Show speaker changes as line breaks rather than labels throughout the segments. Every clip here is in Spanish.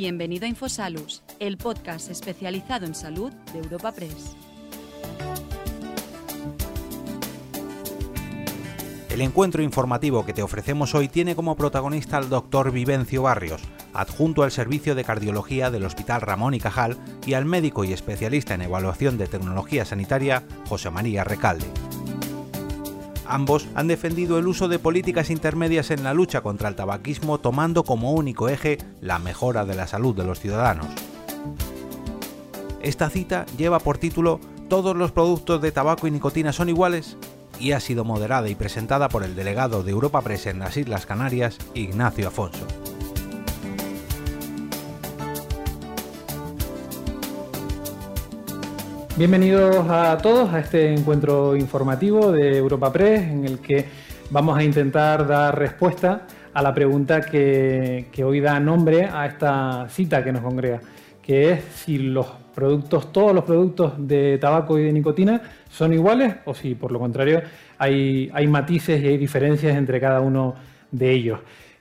Bienvenido a Infosalus, el podcast especializado en salud de Europa Press.
El encuentro informativo que te ofrecemos hoy tiene como protagonista al doctor Vivencio Barrios, adjunto al servicio de cardiología del Hospital Ramón y Cajal, y al médico y especialista en evaluación de tecnología sanitaria, José María Recalde. Ambos han defendido el uso de políticas intermedias en la lucha contra el tabaquismo tomando como único eje la mejora de la salud de los ciudadanos. Esta cita lleva por título ¿Todos los productos de tabaco y nicotina son iguales? y ha sido moderada y presentada por el delegado de Europa Press en las Islas Canarias, Ignacio Afonso.
Bienvenidos a todos a este encuentro informativo de Europa Press en el que vamos a intentar dar respuesta a la pregunta que, hoy da nombre a esta cita que nos congrega, que es si los productos, todos los productos de tabaco y de nicotina son iguales o si por lo contrario hay matices y hay diferencias entre cada uno de ellos.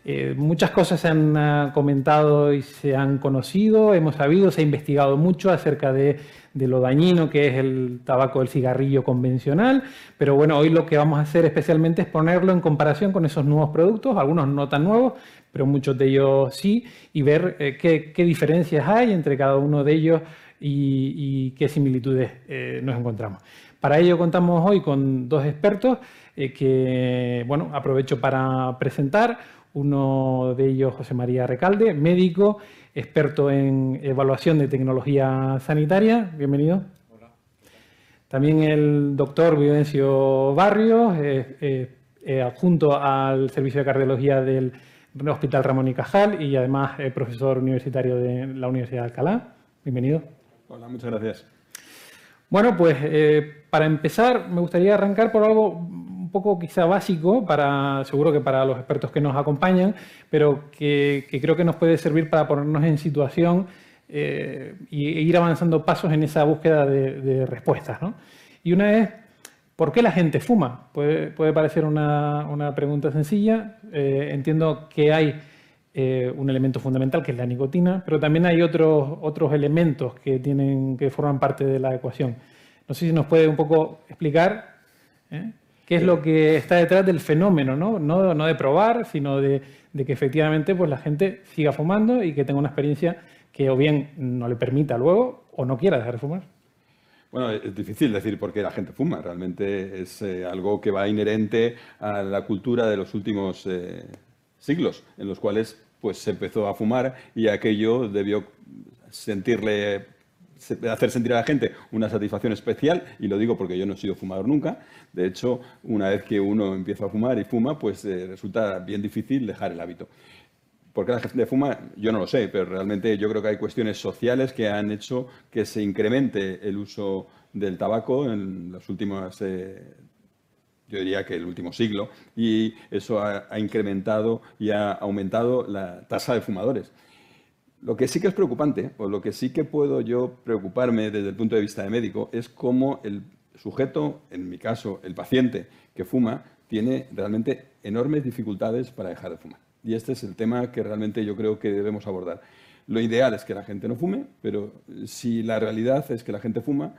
Eh, muchas cosas se han uh, comentado y se han conocido, hemos sabido, se ha investigado mucho acerca de, lo dañino que es el tabaco del cigarrillo convencional, pero bueno, hoy lo que vamos a hacer especialmente es ponerlo en comparación con esos nuevos productos, algunos no tan nuevos, pero muchos de ellos sí, y ver eh, qué, diferencias hay entre cada uno de ellos y, qué similitudes eh, nos encontramos. Para ello contamos hoy con dos expertos que, bueno, aprovecho para presentar. Uno de ellos, José María Recalde, médico, experto en evaluación de tecnología sanitaria. Bienvenido. Hola. También el doctor Vivencio Barrios, eh, adjunto al Servicio de Cardiología del Hospital Ramón y Cajal y además profesor universitario de la Universidad de Alcalá. Bienvenido.
Hola, muchas gracias.
Bueno, pues eh, para empezar me gustaría arrancar por algo un poco quizá básico, para, seguro que para los expertos que nos acompañan, pero que, creo que nos puede servir para ponernos en situación eh, e ir avanzando pasos en esa búsqueda de, respuestas. Y una es, ¿por qué la gente fuma? Puede, parecer una, pregunta sencilla. Eh, entiendo que hay eh, un elemento fundamental que es la nicotina, pero también hay otros, otros elementos que, tienen, que forman parte de la ecuación. No sé si nos puede un poco explicar. Qué es lo que está detrás del fenómeno, ¿no? No, de probar, sino de, que efectivamente pues, la gente siga fumando y que tenga una experiencia que o bien no le permita luego o no quiera dejar de fumar.
Bueno, es difícil decir por qué la gente fuma. Realmente es eh, algo que va inherente a la cultura de los últimos siglos, en los cuales pues se empezó a fumar y aquello debió sentirle hacer sentir a la gente una satisfacción especial, y lo digo porque yo no he sido fumador nunca. De hecho, una vez que uno empieza a fumar y fuma, pues eh, resulta bien difícil dejar el hábito. ¿Por qué la gente fuma? Yo no lo sé, pero realmente yo creo que hay cuestiones sociales que han hecho que se incremente el uso del tabaco en las últimas eh, yo diría que el último siglo, y eso ha, incrementado y ha aumentado la tasa de fumadores. Lo que sí que es preocupante, o lo que sí que puedo yo preocuparme desde el punto de vista de médico, es cómo el sujeto, en mi caso el paciente que fuma, tiene realmente enormes dificultades para dejar de fumar. Y este es el tema que realmente yo creo que debemos abordar. Lo ideal es que la gente no fume, pero si la realidad es que la gente fuma,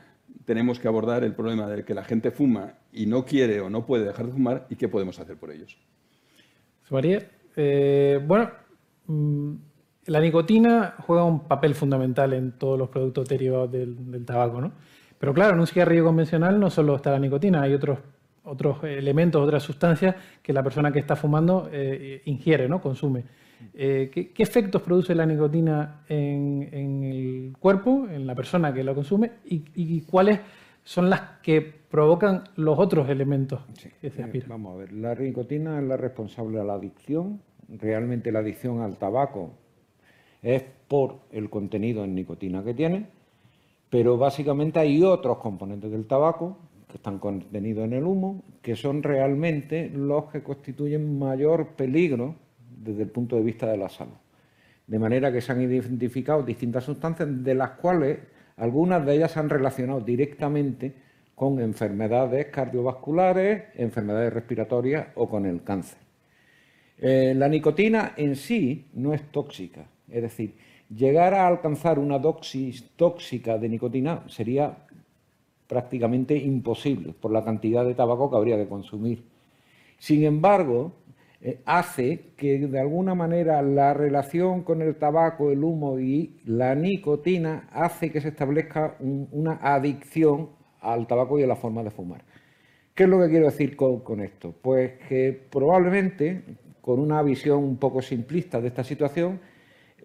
tenemos que abordar el problema de que la gente fuma y no quiere o no puede dejar de fumar y qué podemos hacer por ellos.
María, eh, bueno, mm, la nicotina juega un papel fundamental en todos los productos derivados del, tabaco, ¿no? Pero claro, en un cigarrillo convencional no solo está la nicotina, hay otros, otros elementos, otras sustancias que la persona que está fumando eh, ingiere, ¿no? Consume. Eh, ¿qué, efectos produce la nicotina en, el cuerpo, en la persona que la consume, y, cuáles son las que provocan los otros elementos que se aspiran?
Vamos a ver, la nicotina es la responsable de la adicción. Realmente la adicción al tabaco es por el contenido en nicotina que tiene, pero básicamente hay otros componentes del tabaco que están contenidos en el humo, que son realmente los que constituyen mayor peligro desde el punto de vista de la salud. De manera que se han identificado distintas sustancias, de las cuales algunas de ellas se han relacionado directamente con enfermedades cardiovasculares, enfermedades respiratorias o con el cáncer. Eh, la nicotina en sí no es tóxica, es decir, llegar a alcanzar una dosis tóxica de nicotina sería prácticamente imposible por la cantidad de tabaco que habría que consumir. Sin embargo, eh, hace que de alguna manera la relación con el tabaco, el humo y la nicotina hace que se establezca una adicción al tabaco y a la forma de fumar. ¿Qué es lo que quiero decir con, esto? Pues que probablemente, con una visión un poco simplista de esta situación,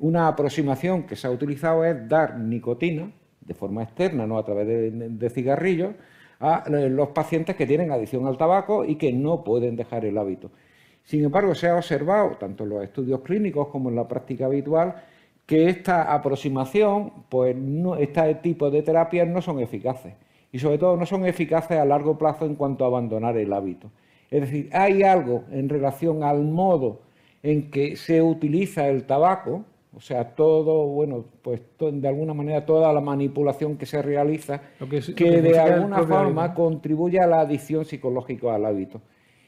una aproximación que se ha utilizado es dar nicotina de forma externa, no a través de cigarrillos, a los pacientes que tienen adicción al tabaco y que no pueden dejar el hábito. Sin embargo, se ha observado, tanto en los estudios clínicos como en la práctica habitual, que esta aproximación, pues este tipo de terapias no son eficaces y sobre todo no son eficaces a largo plazo en cuanto a abandonar el hábito. Es decir, hay algo en relación al modo en que se utiliza el tabaco, o sea, todo, bueno, pues de alguna manera toda la manipulación que se realiza, que, de alguna forma contribuye a la adicción psicológica al hábito.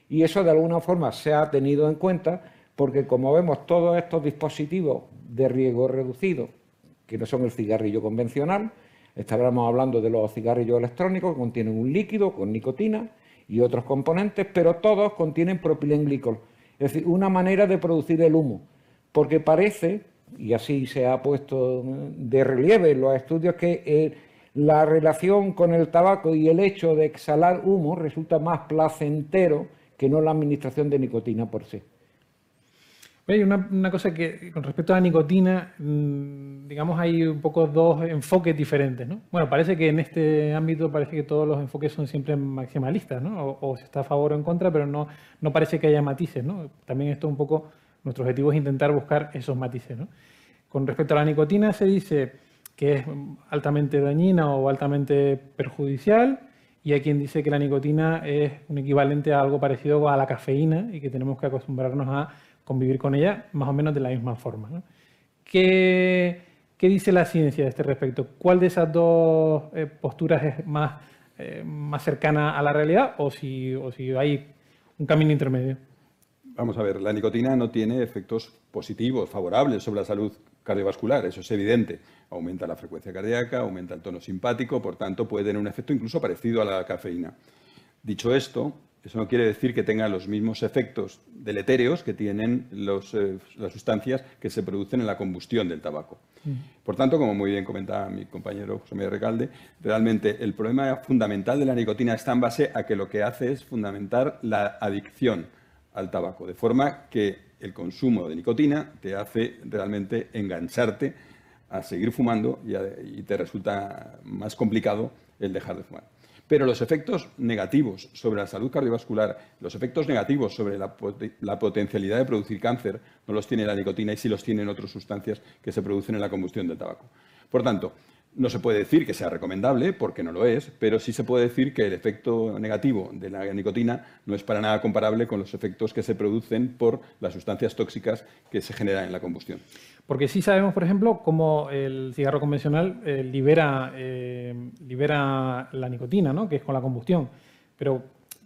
Y eso de alguna forma se ha tenido en cuenta porque como vemos todos estos dispositivos de riesgo reducido, que no son el cigarrillo convencional, estábamos hablando de los cigarrillos electrónicos que contienen un líquido con nicotina y otros componentes, pero todos contienen propilenglicol, es decir, una manera de producir el humo, porque parece, y así se ha puesto de relieve en los estudios, que eh, la relación con el tabaco y el hecho de exhalar humo resulta más placentero que no la administración de nicotina por sí.
Hay una, cosa que con respecto a la nicotina, mm, digamos, hay un poco dos enfoques diferentes, ¿no? Bueno, parece que en este ámbito parece que todos los enfoques son siempre maximalistas, ¿no? O, se está a favor o en contra, pero no, no parece que haya matices, ¿no? También esto un poco, nuestro objetivo es intentar buscar esos matices, ¿no? Con respecto a la nicotina se dice que es altamente dañina o altamente perjudicial, y hay quien dice que la nicotina es un equivalente a algo parecido a la cafeína y que tenemos que acostumbrarnos a convivir con ella más o menos de la misma forma. ¿Qué, dice la ciencia de este respecto? ¿Cuál de esas dos eh, posturas es más, eh, más cercana a la realidad o si, o si hay un camino intermedio?
Vamos a ver, la nicotina no tiene efectos positivos, favorables sobre la salud cardiovascular, eso es evidente. Aumenta la frecuencia cardíaca, aumenta el tono simpático, por tanto puede tener un efecto incluso parecido a la cafeína. Dicho esto, eso no quiere decir que tenga los mismos efectos deletéreos que tienen eh, las sustancias que se producen en la combustión del tabaco. Mm. Por tanto, como muy bien comentaba mi compañero José Miguel Recalde, realmente el problema fundamental de la nicotina está en base a que lo que hace es fundamentar la adicción al tabaco, de forma que el consumo de nicotina te hace realmente engancharte a seguir fumando y, te resulta más complicado el dejar de fumar. Pero los efectos negativos sobre la salud cardiovascular, los efectos negativos sobre la, potencialidad de producir cáncer, no los tiene la nicotina y sí los tienen otras sustancias que se producen en la combustión del tabaco. Por tanto, no se puede decir que sea recomendable, porque no lo es, pero sí se puede decir que el efecto negativo de la nicotina no es para nada comparable con los efectos que se producen por las sustancias tóxicas que se generan en la combustión.
Porque sí sabemos, por ejemplo, cómo el cigarro convencional eh, libera, eh, libera la nicotina, ¿no? que es con la combustión. Pero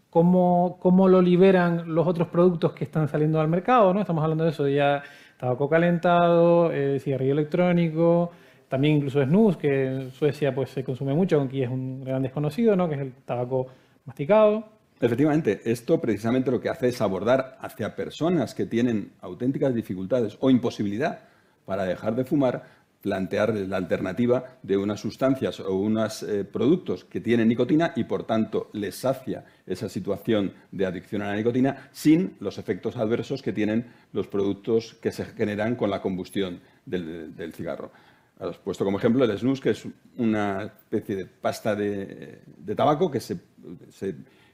¿cómo, ¿cómo, lo liberan los otros productos que están saliendo al mercado? ¿no? Estamos hablando de eso, ya tabaco calentado, eh, cigarrillo electrónico, también incluso snus, que en Suecia pues, se consume mucho, aunque es un gran desconocido, ¿no? que es el tabaco masticado.
Efectivamente, esto precisamente lo que hace es abordar hacia personas que tienen auténticas dificultades o imposibilidad para dejar de fumar, plantear la alternativa de unas sustancias o unos eh, productos que tienen nicotina y por tanto les sacia esa situación de adicción a la nicotina sin los efectos adversos que tienen los productos que se generan con la combustión del cigarro. Has puesto como ejemplo el snus, que es una especie de pasta de, tabaco que se,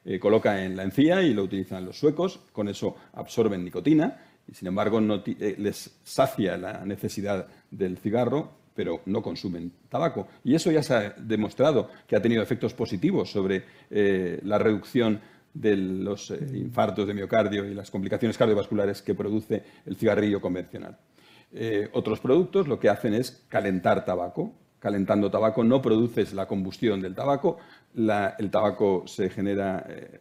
eh, coloca en la encía y lo utilizan los suecos. Con eso absorben nicotina y, sin embargo, no eh, les sacia la necesidad del cigarro, pero no consumen tabaco. Y eso ya se ha demostrado que ha tenido efectos positivos sobre eh, la reducción de los infartos de miocardio y las complicaciones cardiovasculares que produce el cigarrillo convencional. Eh, otros productos lo que hacen es calentar tabaco, calentando tabaco no produces la combustión del tabaco, el tabaco se genera, eh,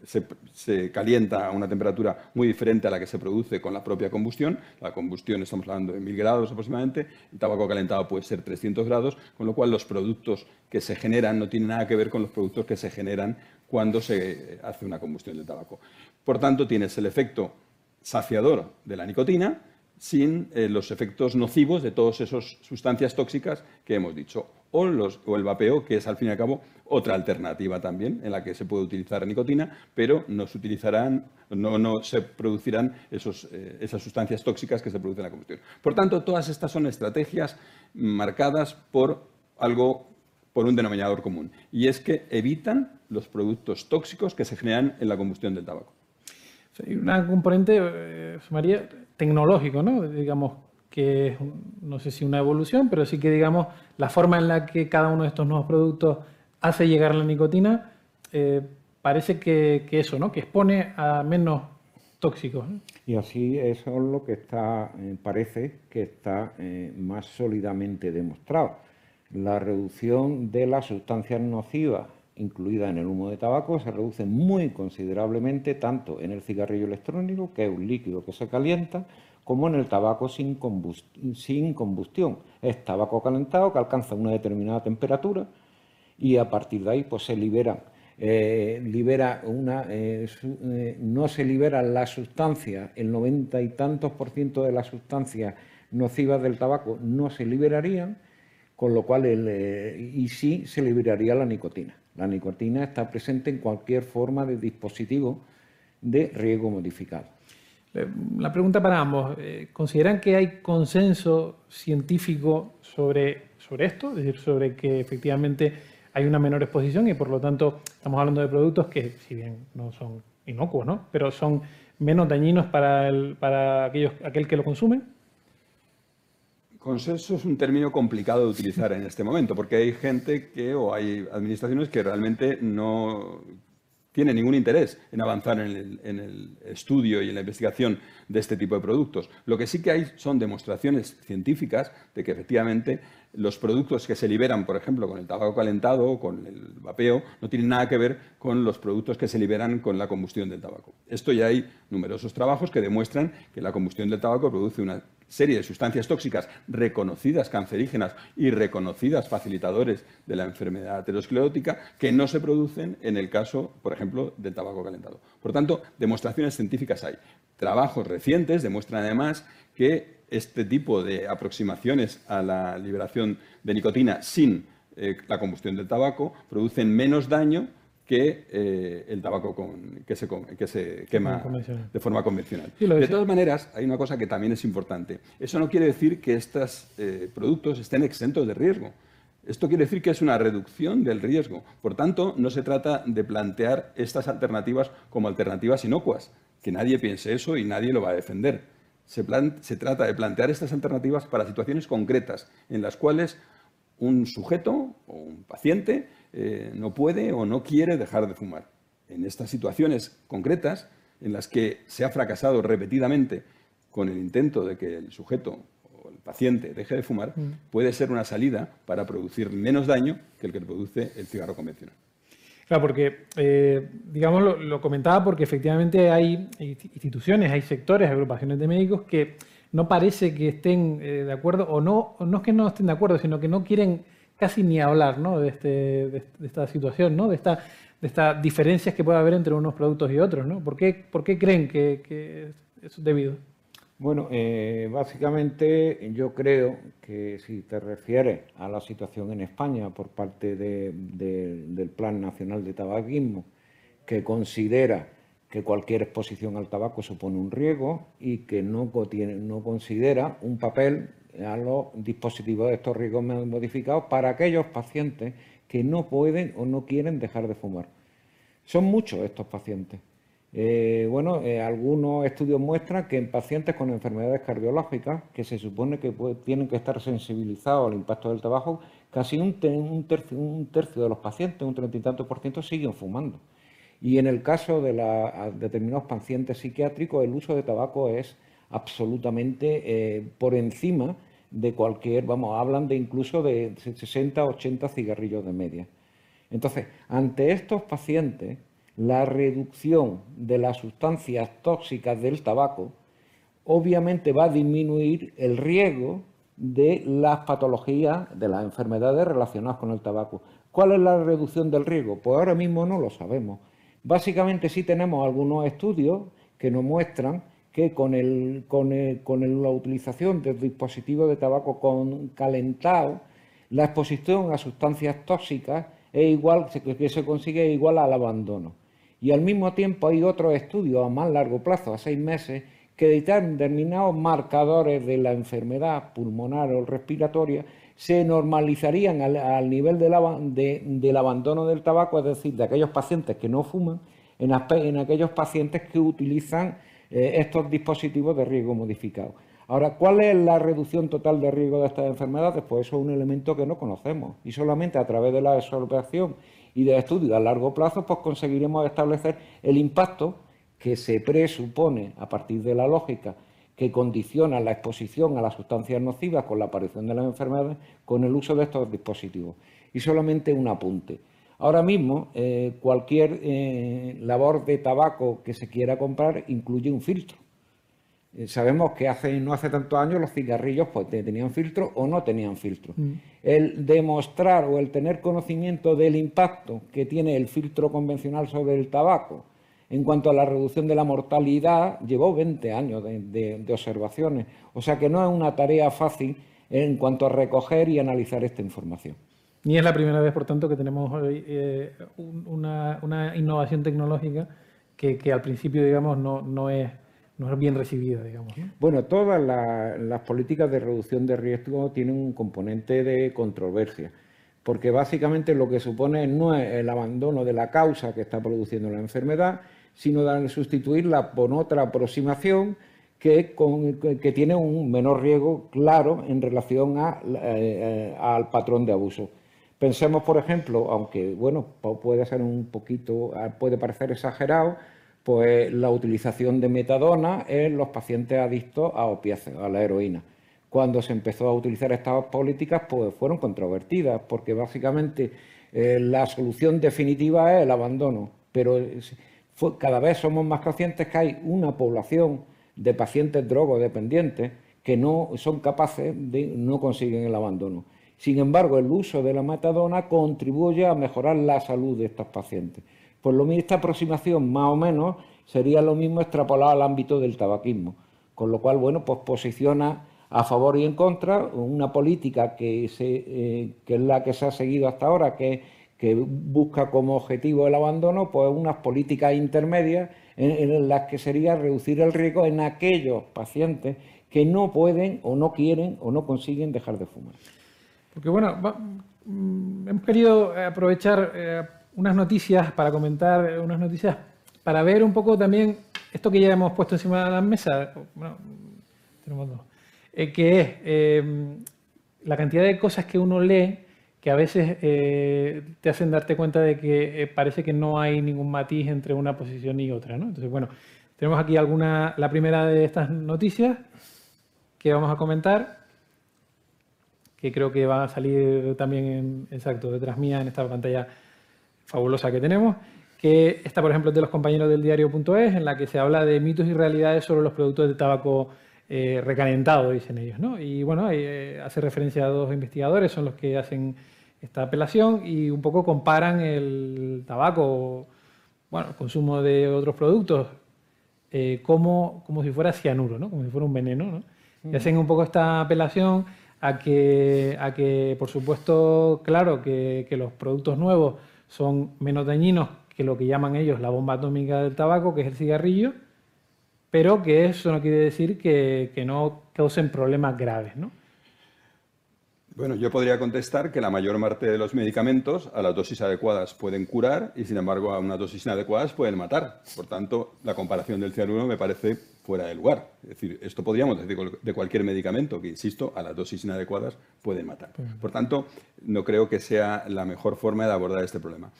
se, calienta a una temperatura muy diferente a la que se produce con la propia combustión. La combustión estamos hablando de 1000 grados aproximadamente, el tabaco calentado puede ser 300 grados, con lo cual los productos que se generan no tienen nada que ver con los productos que se generan cuando se hace una combustión del tabaco. Por tanto, tienes el efecto saciador de la nicotina, sin eh, los efectos nocivos de todas esas sustancias tóxicas que hemos dicho. O, el vapeo, que es al fin y al cabo otra alternativa también en la que se puede utilizar nicotina, pero no se utilizarán, no, se producirán eh, esas sustancias tóxicas que se producen en la combustión. Por tanto, todas estas son estrategias marcadas por algo, por un denominador común, y es que evitan los productos tóxicos que se generan en la combustión del tabaco.
Una componente, eh, María, tecnológico, ¿no? Digamos que es, no sé si una evolución, pero sí que, digamos, la forma en la que cada uno de estos nuevos productos hace llegar la nicotina, eh, parece que, eso, ¿no? Que expone a menos tóxicos.
Y así eso es lo que está, eh, parece que está más sólidamente demostrado. La reducción de las sustancias nocivas incluida en el humo de tabaco se reduce muy considerablemente tanto en el cigarrillo electrónico, que es un líquido que se calienta, como en el tabaco sin, combustión. Es tabaco calentado que alcanza una determinada temperatura y a partir de ahí pues, se libera, eh, libera una, eh, eh, no se liberan las sustancias, el noventa y tantos por ciento de las sustancias nocivas del tabaco no se liberarían, con lo cual y sí se liberaría la nicotina. La nicotina está presente en cualquier forma de dispositivo de riego modificado.
La pregunta para ambos, eh, ¿consideran que hay consenso científico sobre, sobre esto? Es decir, sobre que efectivamente hay una menor exposición y por lo tanto estamos hablando de productos que, si bien no son inocuos, ¿no? pero son menos dañinos para, el, para aquel que lo consume?
Consenso es un término complicado de utilizar en este momento, porque hay gente que, o hay administraciones que realmente no tienen ningún interés en avanzar en el, en el, estudio y en la investigación de este tipo de productos. Lo que sí que hay son demostraciones científicas de que efectivamente los productos que se liberan, por ejemplo, con el tabaco calentado o con el vapeo, no tienen nada que ver con los productos que se liberan con la combustión del tabaco. Esto ya hay numerosos trabajos que demuestran que la combustión del tabaco produce una serie de sustancias tóxicas reconocidas cancerígenas y reconocidas facilitadores de la enfermedad aterosclerótica que no se producen en el caso, por ejemplo, del tabaco calentado. Por tanto, demostraciones científicas hay. Trabajos recientes demuestran además que este tipo de aproximaciones a la liberación de nicotina sin eh, la combustión del tabaco producen menos daño que eh, el tabaco que, se, que, se, quema de forma convencional. de todas maneras, hay una cosa que también es importante. Eso no quiere decir que estos eh, productos estén exentos de riesgo. Esto quiere decir que es una reducción del riesgo. Por tanto, no se trata de plantear estas alternativas como alternativas inocuas. Que nadie piense eso y nadie lo va a defender. Se, se trata de plantear estas alternativas para situaciones concretas en las cuales un sujeto o un paciente eh, no puede o no quiere dejar de fumar. En estas situaciones concretas, en las que se ha fracasado repetidamente con el intento de que el sujeto o el paciente deje de fumar, mm. puede ser una salida para producir menos daño que el que produce el cigarro convencional.
Claro, porque, eh, digamos, lo, comentaba porque efectivamente hay instituciones, hay sectores, agrupaciones de médicos que no parece que estén eh, de acuerdo, o no, no es que no estén de acuerdo, sino que no quieren casi ni hablar ¿no? de, este, de, esta situación, ¿no? de, esta, estas diferencias que puede haber entre unos productos y otros. ¿no? ¿Por, qué, ¿Por qué creen que, que es debido?
Bueno, eh, básicamente yo creo que si te refieres a la situación en España por parte del Plan Nacional de Tabaquismo, que considera que cualquier exposición al tabaco supone un riesgo y que no, no considera un papel a los dispositivos de estos riesgos modificados para aquellos pacientes que no pueden o no quieren dejar de fumar. Son muchos estos pacientes. Eh, bueno, eh, algunos estudios muestran que en pacientes con enfermedades cardiológicas, que se supone que tienen que estar sensibilizados al impacto del tabaco, casi un, tercio, de los pacientes, un treinta y tanto por ciento, siguen fumando. Y en el caso de determinados pacientes psiquiátricos, el uso de tabaco es absolutamente eh, por encima de cualquier, vamos, hablan de incluso de 60, 80 cigarrillos de media. Entonces, ante estos pacientes, la reducción de las sustancias tóxicas del tabaco obviamente va a disminuir el riesgo de las patologías, de las enfermedades relacionadas con el tabaco. ¿Cuál es la reducción del riesgo? Pues ahora mismo no lo sabemos. Básicamente sí tenemos algunos estudios que nos muestran que con, la utilización del dispositivo de tabaco con calentado, la exposición a sustancias tóxicas es igual, que se consigue igual al abandono. Y al mismo tiempo hay otros estudios a más largo plazo, a seis meses, que determinados marcadores de la enfermedad pulmonar o respiratoria se normalizarían al, nivel del abandono del tabaco, es decir, de aquellos pacientes que no fuman, en, aquellos pacientes que utilizan eh, estos dispositivos de riesgo modificado. Ahora, ¿cuál es la reducción total de riesgo de estas enfermedades? Pues eso es un elemento que no conocemos y solamente a través de la observación y de estudios a largo plazo pues conseguiremos establecer el impacto que se presupone a partir de la lógica que condiciona la exposición a las sustancias nocivas con la aparición de las enfermedades con el uso de estos dispositivos. Y solamente un apunte. Ahora mismo, eh, cualquier eh, labor de tabaco que se quiera comprar incluye un filtro. Eh, sabemos que hace, no hace tantos años los cigarrillos pues, tenían filtro o no tenían filtro. Mm. El demostrar o el tener conocimiento del impacto que tiene el filtro convencional sobre el tabaco en cuanto a la reducción de la mortalidad, llevó 20 años de, observaciones. O sea que no es una tarea fácil en cuanto a recoger y analizar esta información.
Ni es la primera vez, por tanto, que tenemos hoy eh, una, innovación tecnológica que, al principio, digamos, no, es, bien recibida, digamos.
Bueno, todas las políticas de reducción de riesgo tienen un componente de controversia porque básicamente lo que supone no es el abandono de la causa que está produciendo la enfermedad, sino sustituirla por otra aproximación que, tiene un menor riesgo claro en relación eh, al patrón de abuso. Pensemos, por ejemplo, aunque bueno, puede ser un poquito, puede parecer exagerado, pues la utilización de metadona en los pacientes adictos a opiáceos, a la heroína cuando se empezó a utilizar estas políticas, pues fueron controvertidas, porque básicamente eh, la solución definitiva es el abandono, pero cada vez somos más conscientes que hay una población de pacientes drogodependientes que no son capaces de, no consiguen el abandono. Sin embargo, el uso de la metadona contribuye a mejorar la salud de estos pacientes. Por lo mismo, esta aproximación más o menos sería lo mismo extrapolado al ámbito del tabaquismo, con lo cual, bueno, pues posiciona a favor y en contra, una política que, eh, es la que se ha seguido hasta ahora, que, busca como objetivo el abandono, pues unas políticas intermedias en, las que sería reducir el riesgo en aquellos pacientes que no pueden o no quieren o no consiguen dejar de fumar.
Porque bueno, mm, hemos querido aprovechar eh, unas noticias para comentar unas noticias para ver un poco también esto que ya hemos puesto encima de la mesa. Tenemos dos eh, que es em, la cantidad de cosas que uno lee que a veces eh, te hacen darte cuenta de que eh, parece que no hay ningún matiz entre una posición y otra. Entonces, bueno, tenemos aquí alguna, la primera de estas noticias que vamos a comentar, que creo que va a salir también, exacto, detrás mía en esta pantalla fabulosa que tenemos, que está, por ejemplo, de los compañeros del diario.es, en la que se habla de mitos y realidades sobre los productos de tabaco eh, recalentado, dicen ellos. ¿no? Y bueno, eh, hace referencia a dos investigadores, son los que hacen esta apelación y un poco comparan el tabaco, bueno, el consumo de otros productos, eh, como, como si fuera cianuro, ¿no? como si fuera un veneno. ¿no? Y hacen un poco esta apelación a que, a que por supuesto, claro, que, que los productos nuevos son menos dañinos que lo que llaman ellos la bomba atómica del tabaco, que es el cigarrillo, pero que eso no quiere decir que, no causen problemas graves, ¿no?
Bueno, yo podría contestar que la mayor parte de los medicamentos a las dosis adecuadas pueden curar y, sin embargo, a unas dosis inadecuadas pueden matar. Por tanto, la comparación del cianuro me parece fuera de lugar. Es decir, esto podríamos decir de cualquier medicamento que, insisto, a las dosis inadecuadas pueden matar. Por tanto, no creo que sea la mejor forma de abordar este problema.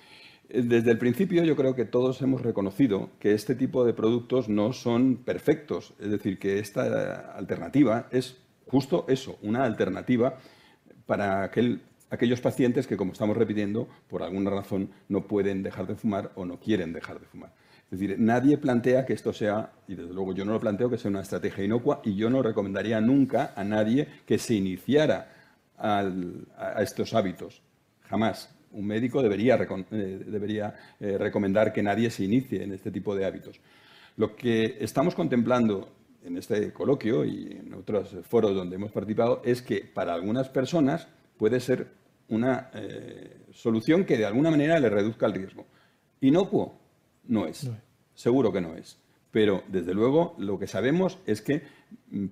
Desde el principio yo creo que todos hemos reconocido que este tipo de productos no son perfectos, es decir, que esta alternativa es justo eso, una alternativa para aquellos pacientes que, como estamos repitiendo, por alguna razón no pueden dejar de fumar o no quieren dejar de fumar. Es decir, nadie plantea que esto sea, y desde luego yo no lo planteo, que sea una estrategia inocua y yo no recomendaría nunca a nadie que se iniciara a estos hábitos. Jamás. Un médico debería, eh, debería eh, recomendar que nadie se inicie en este tipo de hábitos. Lo que estamos contemplando en este coloquio y en otros foros donde hemos participado es que para algunas personas puede ser una eh, solución que de alguna manera le reduzca el riesgo. Inocuo no es, seguro que no es. Pero desde luego lo que sabemos es que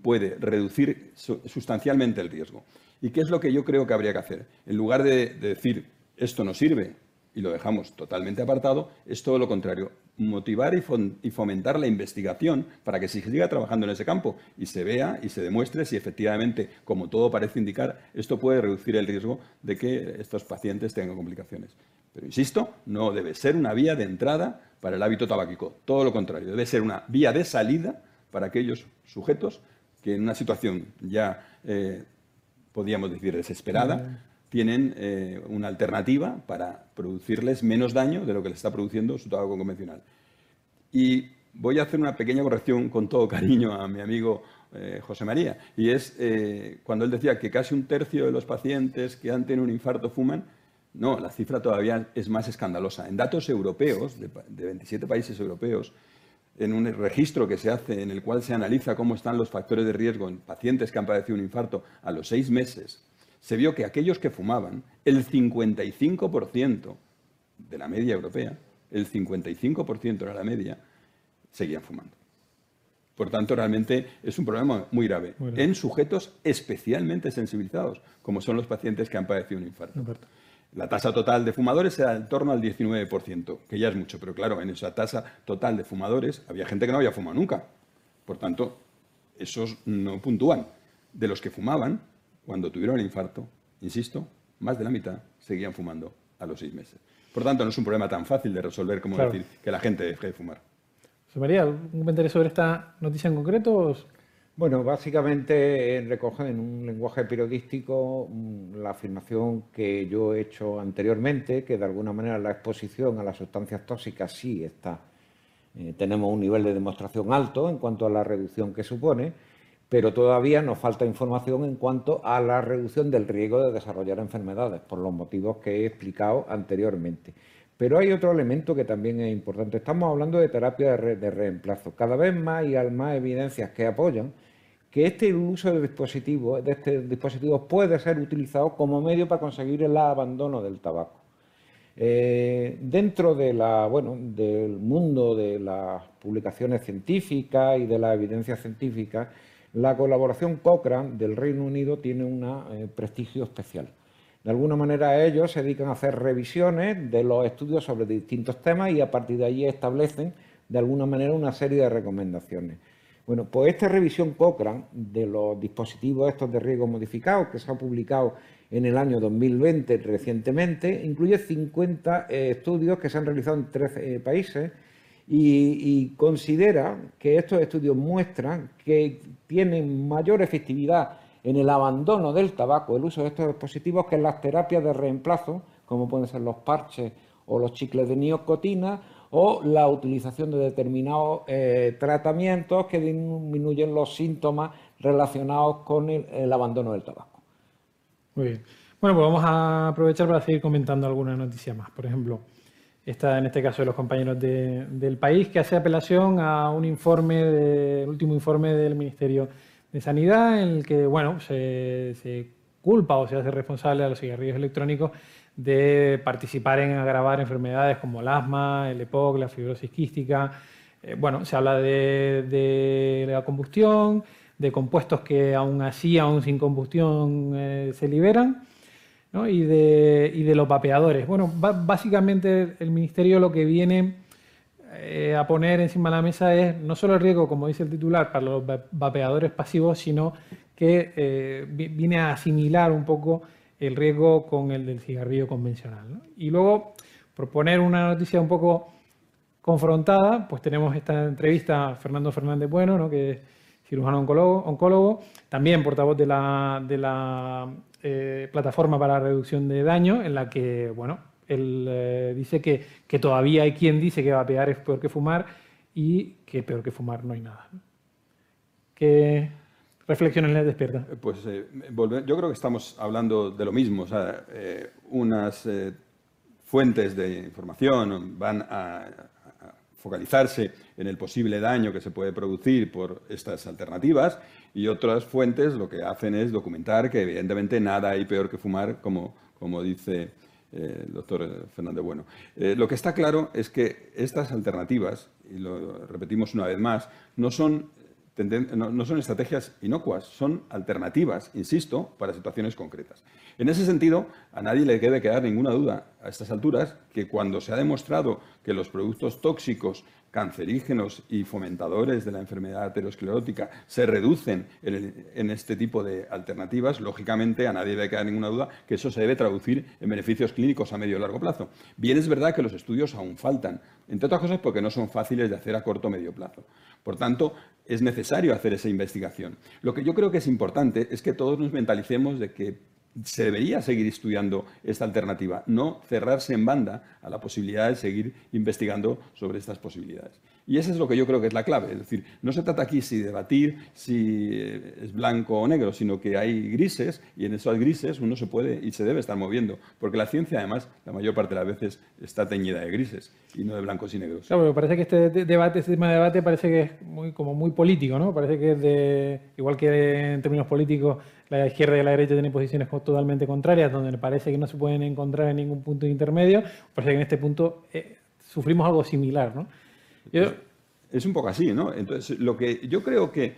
puede reducir sustancialmente el riesgo. ¿Y qué es lo que yo creo que habría que hacer? En lugar de decir esto no sirve, y lo dejamos totalmente apartado, es todo lo contrario. Motivar y fomentar la investigación para que se siga trabajando en ese campo y se vea y se demuestre si efectivamente, como todo parece indicar, esto puede reducir el riesgo de que estos pacientes tengan complicaciones. Pero insisto, no debe ser una vía de entrada para el hábito tabáquico, todo lo contrario, debe ser una vía de salida para aquellos sujetos que en una situación ya, eh, podríamos decir, desesperada, tienen eh, una alternativa para producirles menos daño de lo que les está produciendo su tabaco convencional. Y voy a hacer una pequeña corrección con todo cariño a mi amigo eh, José María, y es eh, cuando él decía que casi un tercio de los pacientes que han tenido un infarto fuman, no, la cifra todavía es más escandalosa. En datos europeos, de, de 27 países europeos, en un registro que se hace en el cual se analiza cómo están los factores de riesgo en pacientes que han padecido un infarto a los seis meses, se vio que aquellos que fumaban, el 55% de la media europea, el 55% era la media, seguían fumando. Por tanto, realmente es un problema muy grave, en sujetos especialmente sensibilizados, como son los pacientes que han padecido un infarto. La tasa total de fumadores era en torno al 19%, que ya es mucho, pero claro, en esa tasa total de fumadores había gente que no había fumado nunca. Por tanto, esos no puntúan. De los que fumaban, cuando tuvieron el infarto, insisto, más de la mitad seguían fumando a los seis meses. Por tanto, no es un problema tan fácil de resolver como decir que la gente deje de fumar.
María, ¿algún comentario sobre esta noticia en concreto?
Bueno, básicamente recoge en un lenguaje periodístico mm, la afirmación que yo he hecho anteriormente, que de alguna manera la exposición a las sustancias tóxicas sí está. Eh, tenemos un nivel de demostración alto en cuanto a la reducción que supone, pero todavía nos falta información en cuanto a la reducción del riesgo de desarrollar enfermedades, por los motivos que he explicado anteriormente. Pero hay otro elemento que también es importante. Estamos hablando de terapia de, reemplazo. Cada vez más hay más evidencias que apoyan que este uso de dispositivos, de este dispositivo puede ser utilizado como medio para conseguir el abandono del tabaco. Eh, dentro del mundo de las publicaciones científicas y de la evidencia científica, la colaboración Cochrane del Reino Unido tiene un eh, prestigio especial. De alguna manera ellos se dedican a hacer revisiones de los estudios sobre distintos temas y a partir de allí establecen de alguna manera una serie de recomendaciones. Bueno, pues esta revisión Cochrane de los dispositivos estos de riesgo modificado que se ha publicado en el año 2020 recientemente incluye 50 eh, estudios que se han realizado en 13 eh, países y, considera que estos estudios muestran que tienen mayor efectividad en el abandono del tabaco, el uso de estos dispositivos, que en las terapias de reemplazo, como pueden ser los parches o los chicles de nicotina, o la utilización de determinados eh, tratamientos que disminuyen los síntomas relacionados con el abandono del tabaco.
Muy bien. Bueno, pues vamos a aprovechar para seguir comentando algunas noticias más. Por ejemplo, está en este caso de los compañeros del país, que hace apelación a un informe, el último informe del Ministerio de Sanidad, en el que bueno, se, culpa o se hace responsable a los cigarrillos electrónicos de participar en agravar enfermedades como el asma, el EPOC, la fibrosis quística. Eh, bueno, se habla de, la combustión, de compuestos que aún así, aún sin combustión, eh, se liberan y, de, los vapeadores. Bueno, básicamente el Ministerio lo que viene eh, a poner encima de la mesa es no solo el riesgo, como dice el titular, para los vapeadores pasivos, sino que eh, viene a asimilar un poco el riesgo con el del cigarrillo convencional. Y luego, por poner una noticia un poco confrontada, pues tenemos esta entrevista a Fernando Fernández Bueno, que es cirujano oncólogo, oncólogo también portavoz de la, de la eh, plataforma para la reducción de daño, en la que, bueno, él eh, dice que, que, todavía hay quien dice que va a pegar es peor que fumar y que peor que fumar no hay nada. ¿Qué reflexiones le despierta?
Pues yo creo que estamos hablando de lo mismo. O sea, unas fuentes de información van a, focalizarse en el posible daño que se puede producir por estas alternativas y otras fuentes lo que hacen es documentar que evidentemente nada hay peor que fumar, como, como dice eh, el doctor Fernández Bueno. Eh, lo que está claro es que estas alternativas, y lo repetimos una vez más, no son no, son estrategias inocuas, son alternativas, insisto, para situaciones concretas. En ese sentido, a nadie le debe quedar ninguna duda a estas alturas que cuando se ha demostrado que los productos tóxicos cancerígenos y fomentadores de la enfermedad aterosclerótica se reducen en, este tipo de alternativas, lógicamente a nadie le queda ninguna duda que eso se debe traducir en beneficios clínicos a medio y largo plazo. Bien es verdad que los estudios aún faltan, entre otras cosas porque no son fáciles de hacer a corto o medio plazo. Por tanto, es necesario hacer esa investigación. Lo que yo creo que es importante es que todos nos mentalicemos de que se debería seguir estudiando esta alternativa, no cerrarse en banda a la posibilidad de seguir investigando sobre estas posibilidades. Y eso es lo que yo creo que es la clave. Es decir, no se trata aquí si debatir si eh, es blanco o negro, sino que hay grises y en esos grises uno se puede y se debe estar moviendo. Porque la ciencia, además, la mayor parte de las veces está teñida de grises y no de blancos y negros.
Claro, pero parece que este debate, este tema de debate parece que es muy, como muy político, ¿no? Parece que es de, igual que en términos políticos, la izquierda y la derecha tienen posiciones totalmente contrarias, donde parece que no se pueden encontrar en ningún punto intermedio. Parece que en este punto eh, sufrimos algo similar, ¿no?
Es un poco así, ¿no? Entonces, lo que yo creo que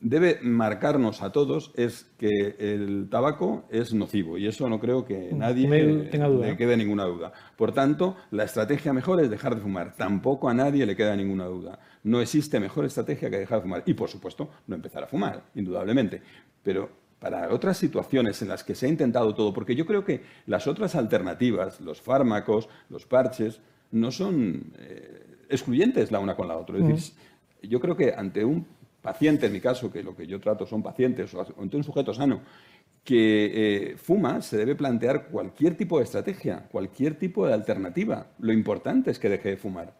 debe marcarnos a todos es que el tabaco es nocivo y eso no creo que mm, nadie le quede ninguna duda. Por tanto, la estrategia mejor es dejar de fumar. Tampoco a nadie le queda ninguna duda. No existe mejor estrategia que dejar de fumar. Y, por supuesto, no empezar a fumar, indudablemente. Pero para otras situaciones en las que se ha intentado todo, porque yo creo que las otras alternativas, los fármacos, los parches, no son... Eh, excluyentes la una con la otra. Es decir, yo creo que ante un paciente, en mi caso, que lo que yo trato son pacientes, o ante un sujeto sano que eh, fuma, se debe plantear cualquier tipo de estrategia, cualquier tipo de alternativa. Lo importante es que deje de fumar.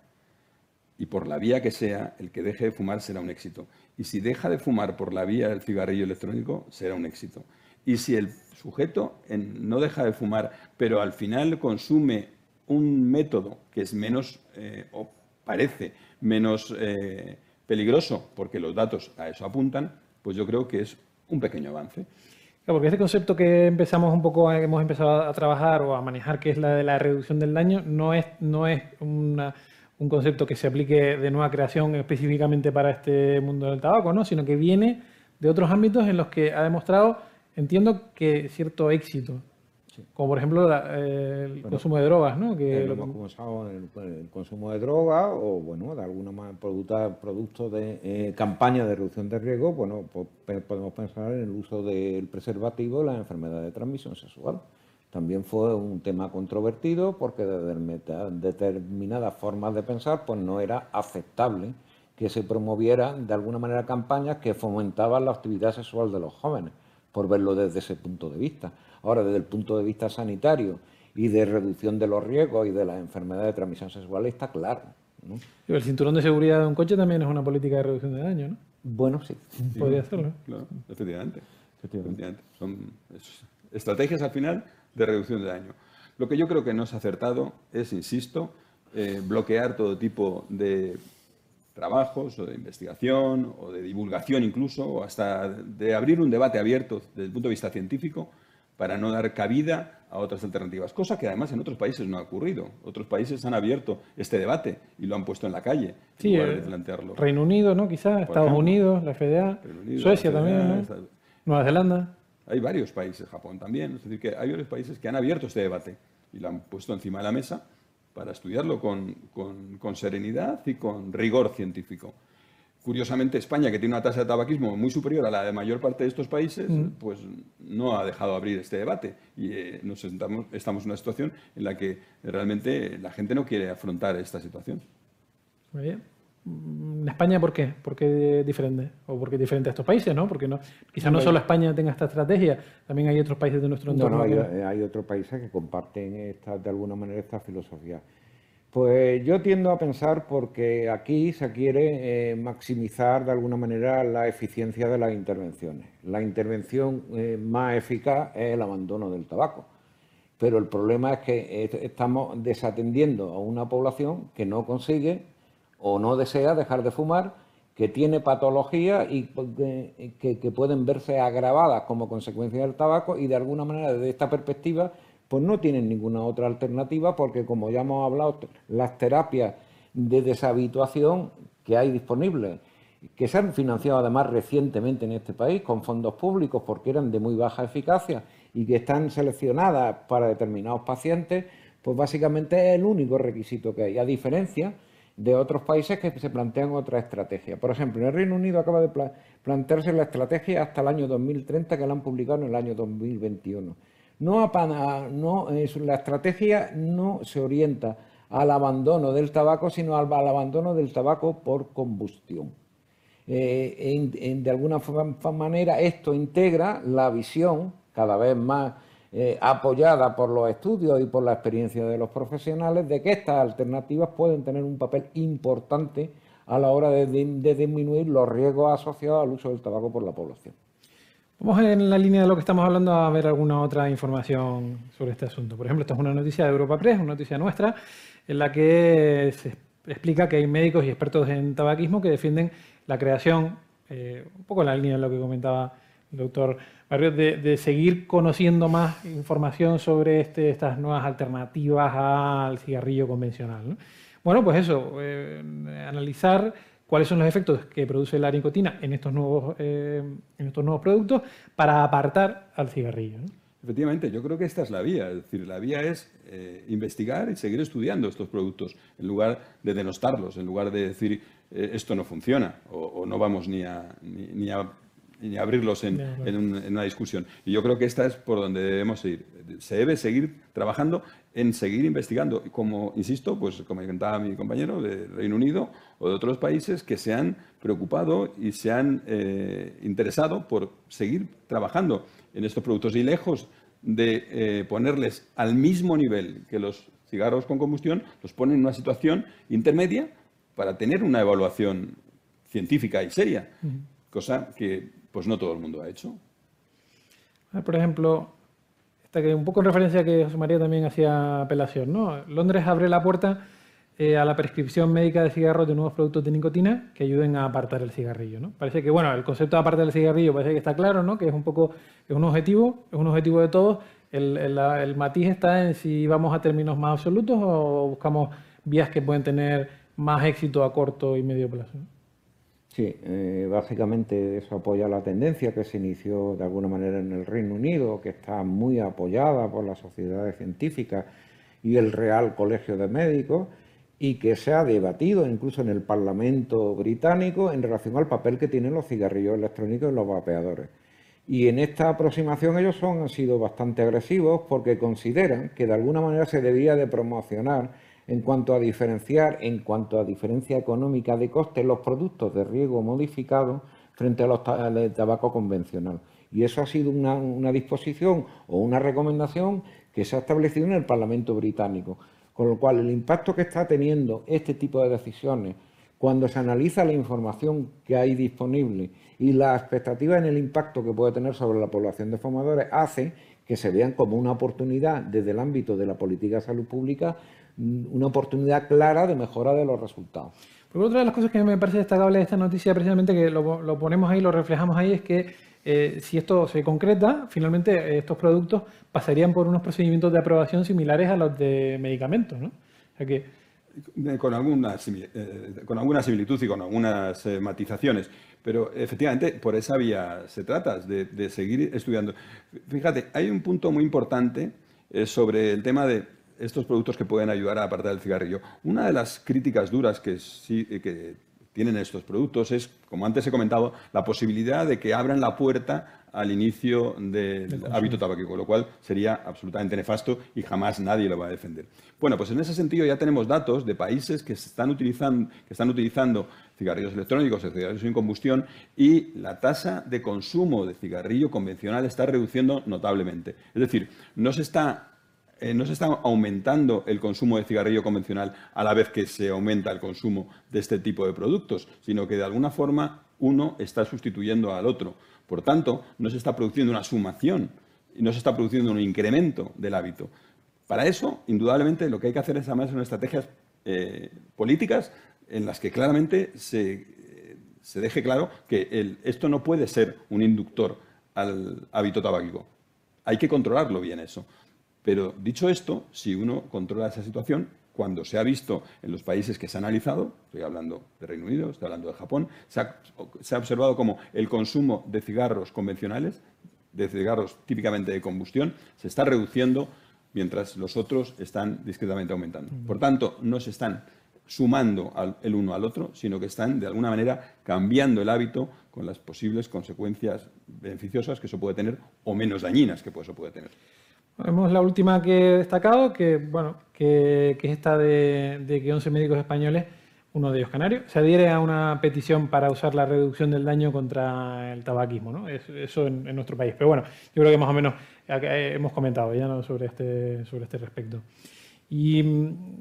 Y por la vía que sea, el que deje de fumar será un éxito. Y si deja de fumar por la vía del cigarrillo electrónico, será un éxito. Y si el sujeto no deja de fumar, pero al final consume un método que es menos eh, parece menos eh, peligroso, porque los datos a eso apuntan, pues yo creo que es un pequeño avance.
Claro, porque este concepto que empezamos un poco, hemos empezado a trabajar o a manejar, que es la de la reducción del daño, no es, no es un concepto que se aplique de nueva creación específicamente para este mundo del tabaco, ¿no? sino que viene de otros ámbitos en los que ha demostrado, entiendo que cierto éxito. Como por ejemplo el consumo de drogas, ¿no?
Que lo hemos comenzado en el, consumo de drogas o, bueno, de alguna manera productos de eh, campaña de reducción de riesgo, bueno, pues podemos pensar en el uso del preservativo en las enfermedades de transmisión sexual. También fue un tema controvertido porque desde determinadas formas de pensar pues no era aceptable que se promovieran de alguna manera campañas que fomentaban la actividad sexual de los jóvenes, por verlo desde ese punto de vista. Ahora, desde el punto de vista sanitario y de reducción de los riesgos y de las enfermedades de transmisión sexual, está claro.
El cinturón de seguridad de un coche también es una política de reducción de daño, ¿no?
Bueno, sí.
Podría hacerlo.
Claro, efectivamente. efectivamente. Son estrategias al final de reducción de daño. Lo que yo creo que no es acertado es, insisto, eh, bloquear todo tipo de trabajos o de investigación o de divulgación incluso, o hasta de abrir un debate abierto desde el punto de vista científico para no dar cabida a otras alternativas, cosa que además en otros países no ha ocurrido. Otros países han abierto este debate y lo han puesto en la calle
sí, en lugar de plantearlo. Reino Unido, ¿no? Quizás, Estados Unidos, la FDA, Suecia también, Nueva Zelanda.
Hay varios países, Japón también, es decir, que hay varios países que han abierto este debate y lo han puesto encima de la mesa para estudiarlo con, con serenidad y con rigor científico. Curiosamente, España, que tiene una tasa de tabaquismo muy superior a la de mayor parte de estos países, mm. pues no ha dejado abrir este debate. Y eh, nos estamos, estamos en una situación en la que realmente la gente no quiere afrontar esta situación.
Muy bien. Mm, ¿En España por qué? ¿Por qué diferente? ¿O por qué diferente a estos países? ¿no? Porque no, quizás no solo España tenga esta estrategia, también hay otros países de nuestro entorno.
No, no, hay, hay, otros países que comparten esta, de alguna manera esta filosofía. Pues yo tiendo a pensar porque aquí se quiere eh, maximizar de alguna manera la eficiencia de las intervenciones. La intervención eh, más eficaz es el abandono del tabaco. Pero el problema es que estamos desatendiendo a una población que no consigue o no desea dejar de fumar, que tiene patologías y que, que pueden verse agravadas como consecuencia del tabaco y de alguna manera desde esta perspectiva pues no tienen ninguna otra alternativa porque, como ya hemos hablado, las terapias de deshabituación que hay disponibles, que se han financiado además recientemente en este país con fondos públicos porque eran de muy baja eficacia y que están seleccionadas para determinados pacientes, pues básicamente es el único requisito que hay, a diferencia de otros países que se plantean otra estrategia. Por ejemplo, en el Reino Unido acaba de plantearse la estrategia hasta el año 2030 que la han publicado en el año 2021 no, no la estrategia no se orienta al abandono del tabaco, sino al, abandono del tabaco por combustión. Eh, de alguna manera esto integra la visión cada vez más eh, apoyada por los estudios y por la experiencia de los profesionales de que estas alternativas pueden tener un papel importante a la hora de disminuir los riesgos asociados al uso del tabaco por la población.
Vamos en la línea de lo que estamos hablando a ver alguna otra información sobre este asunto. Por ejemplo, esto es una noticia de Europa Press, una noticia nuestra, en la que se explica que hay médicos y expertos en tabaquismo que defienden la creación, eh, un poco en la línea de lo que comentaba el doctor Barrios, de, seguir conociendo más información sobre este, estas nuevas alternativas al cigarrillo convencional. Bueno, pues eso, eh, analizar cuáles son los efectos que produce la nicotina en estos nuevos, eh, en estos nuevos productos para apartar al cigarrillo.
Efectivamente, yo creo que esta es la vía. Es decir, la vía es eh, investigar y seguir estudiando estos productos en lugar de denostarlos, en lugar de decir eh, esto no funciona o, no vamos ni a, ni, a, abrirlos en, en, una discusión. Y yo creo que esta es por donde debemos ir. Se debe seguir trabajando en seguir investigando. Como, insisto, pues como comentaba mi compañero del Reino Unido o de otros países que se han preocupado y se han eh, interesado por seguir trabajando en estos productos y lejos de eh, ponerles al mismo nivel que los cigarros con combustión, los ponen en una situación intermedia para tener una evaluación científica y seria, cosa que pues no todo el mundo ha hecho.
Por ejemplo, que un poco en referencia a que José María también hacía apelación, ¿no? Londres abre la puerta eh, a la prescripción médica de cigarros de nuevos productos de nicotina que ayuden a apartar el cigarrillo, ¿no? Parece que, bueno, el concepto de apartar el cigarrillo parece que está claro, ¿no? Que es un poco, es un objetivo, es un objetivo de todos. El, el matiz está en si vamos a términos más absolutos o buscamos vías que pueden tener más éxito a corto y medio plazo.
Sí, eh, básicamente eso apoya la tendencia que se inició de alguna manera en el Reino Unido, que está muy apoyada por las sociedades científicas y el Real Colegio de Médicos, y que se ha debatido incluso en el Parlamento británico en relación al papel que tienen los cigarrillos electrónicos en los vapeadores. Y en esta aproximación ellos son, han sido bastante agresivos porque consideran que de alguna manera se debía de promocionar en cuanto a diferenciar, en cuanto a diferencia económica de coste, los productos de riego modificado frente a los tabaco convencional. Y eso ha sido una, una disposición o una recomendación que se ha establecido en el Parlamento británico. Con lo cual, el impacto que está teniendo este tipo de decisiones cuando se analiza la información que hay disponible y la expectativa en el impacto que puede tener sobre la población de fumadores hace que se vean como una oportunidad desde el ámbito de la política de salud pública una oportunidad clara de mejora de los resultados.
Por otra de las cosas que me parece destacable de esta noticia, precisamente que lo, ponemos ahí, lo reflejamos ahí, es que eh, si esto se concreta, finalmente eh, estos productos pasarían por unos procedimientos de aprobación similares a los de medicamentos, ¿no?
que, con alguna, eh, con alguna similitud y con algunas matizaciones. Pero efectivamente, por esa vía se trata, de, de seguir estudiando. Fíjate, hay un punto muy importante sobre el tema de estos productos que pueden ayudar a apartar el cigarrillo. Una de las críticas duras que, sí, que tienen estos productos es, como antes he comentado, la posibilidad de que abran la puerta al inicio del hábito tabáquico, lo cual sería absolutamente nefasto y jamás nadie lo va a defender. Bueno, pues en ese sentido ya tenemos datos de países que están utilizando, que están utilizando cigarrillos electrónicos, cigarrillos sin combustión, y la tasa de consumo de cigarrillo convencional está reduciendo notablemente. Es decir, no se está eh, no se está aumentando el consumo de cigarrillo convencional a la vez que se aumenta el consumo de este tipo de productos, sino que de alguna forma uno está sustituyendo al otro. Por tanto, no se está produciendo una sumación no se está produciendo un incremento del hábito. Para eso, indudablemente, lo que hay que hacer es además son estrategias eh, políticas en las que claramente se, deje claro que esto no puede ser un inductor al hábito tabáquico. Hay que controlarlo bien eso. Pero dicho esto, si uno controla esa situación, cuando se ha visto en los países que se ha analizado, estoy hablando de Reino Unido, estoy hablando de Japón, se ha, observado como el consumo de cigarros convencionales, de cigarros típicamente de combustión, se está reduciendo mientras los otros están discretamente aumentando. Por tanto, no se están sumando el uno al otro, sino que están de alguna manera cambiando el hábito con las posibles consecuencias beneficiosas que eso puede tener o menos dañinas que eso puede tener.
Vemos la última que he destacado, que, bueno, que, es esta de, que 11 médicos españoles, uno de ellos canarios, se adhiere a una petición para usar la reducción del daño contra el tabaquismo, ¿no? eso en, nuestro país. Pero bueno, yo creo que más o menos hemos comentado ya sobre, este, sobre este respecto. Y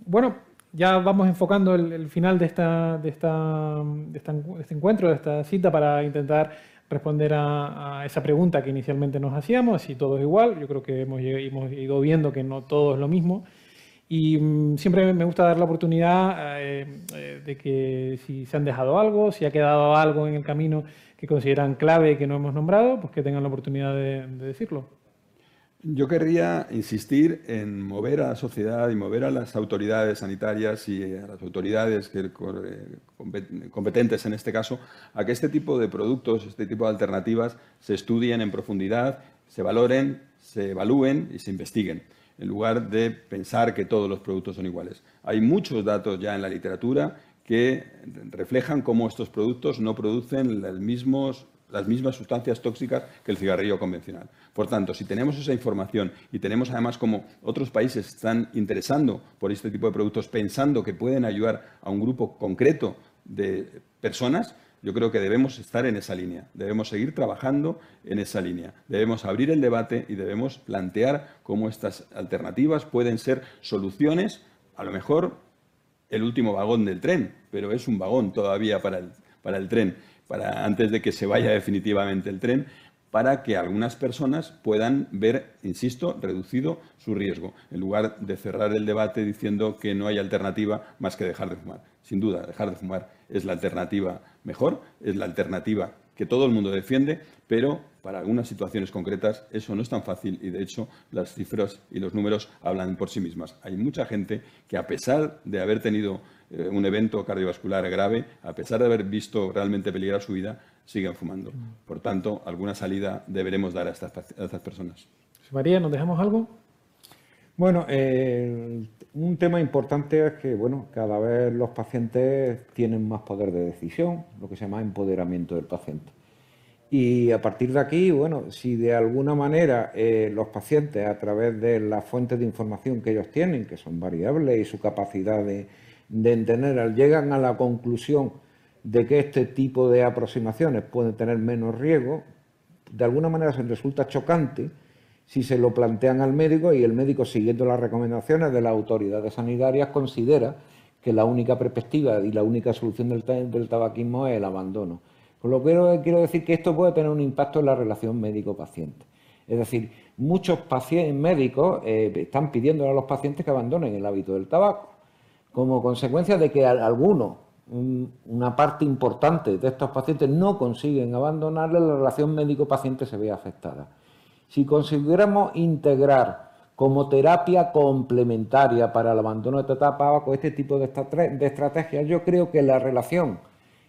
bueno, ya vamos enfocando el, final de, esta, de, esta, de este encuentro, de esta cita, para intentar responder a, esa pregunta que inicialmente nos hacíamos, si todo es igual. Yo creo que hemos, ido viendo que no todo es lo mismo. Y mm, siempre me gusta dar la oportunidad eh, eh, de que si se han dejado algo, si ha quedado algo en el camino que consideran clave y que no hemos nombrado, pues que tengan la oportunidad de decirlo.
Yo querría insistir en mover a la sociedad y mover a las autoridades sanitarias y a las autoridades eh, competentes en este caso a que este tipo de productos, este tipo de alternativas se estudien en profundidad, se valoren, se evalúen y se investiguen, en lugar de pensar que todos los productos son iguales. Hay muchos datos ya en la literatura que reflejan cómo estos productos no producen los mismos las mismas sustancias tóxicas que el cigarrillo convencional. Por tanto, si tenemos esa información y tenemos además como otros países están interesando por este tipo de productos pensando que pueden ayudar a un grupo concreto de personas, yo creo que debemos estar en esa línea, debemos seguir trabajando en esa línea, debemos abrir el debate y debemos plantear cómo estas alternativas pueden ser soluciones, a lo mejor el último vagón del tren, pero es un vagón todavía para el, para el tren para, antes de que se vaya definitivamente el tren, para que algunas personas puedan ver, insisto, reducido su riesgo, en lugar de cerrar el debate diciendo que no hay alternativa más que dejar de fumar. Sin duda, dejar de fumar es la alternativa mejor, es la alternativa que todo el mundo defiende, pero para algunas situaciones concretas eso no es tan fácil y de hecho las cifras y los números hablan por sí mismas. Hay mucha gente que a pesar de haber tenido eh, un evento cardiovascular grave, a pesar de haber visto realmente peligrar su vida, siguen fumando. Por tanto, alguna salida deberemos dar a estas, personas.
María, ¿nos dejamos algo?
Bueno, eh, un tema importante es que bueno, cada vez los pacientes tienen más poder de decisión, lo que se llama empoderamiento del paciente. Y a partir de aquí, bueno, si de alguna manera eh, los pacientes, a través de las fuentes de información que ellos tienen, que son variables, y su capacidad de, de entender, llegan a la conclusión de que este tipo de aproximaciones pueden tener menos riesgo, de alguna manera se resulta chocante si se lo plantean al médico y el médico, siguiendo las recomendaciones de las autoridades sanitarias, considera que la única perspectiva y la única solución del, tabaquismo es el abandono. Con lo que quiero decir que esto puede tener un impacto en la relación médico-paciente. Es decir, muchos pacientes médicos eh, están pidiendo a los pacientes que abandonen el hábito del tabaco como consecuencia de que algunos, una parte importante de estos pacientes no consiguen abandonarle, la relación médico-paciente se ve afectada. Si consiguiéramos integrar como terapia complementaria para el abandono de tabaco con este tipo de, estrategias, yo creo que la relación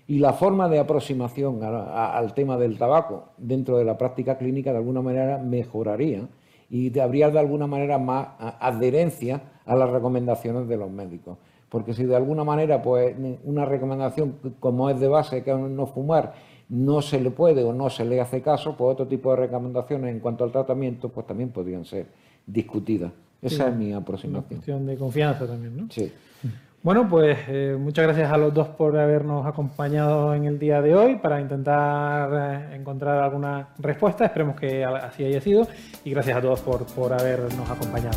y la forma de aproximación al tema del tabaco dentro de la práctica clínica de alguna manera mejoraría y habría de alguna manera más adherencia a las recomendaciones de los médicos. Porque si de alguna manera pues una recomendación como es de base que no fumar no se le puede o no se le hace caso, pues otro tipo de recomendaciones en cuanto al tratamiento pues también podrían ser discutidas. Esa es mi aproximación. Una
cuestión de confianza también, ¿no?
Sí.
Bueno, pues eh, muchas gracias a los dos por habernos acompañado en el día de hoy para intentar eh, encontrar alguna respuesta. Esperemos que así haya sido y gracias a todos por, por habernos acompañado.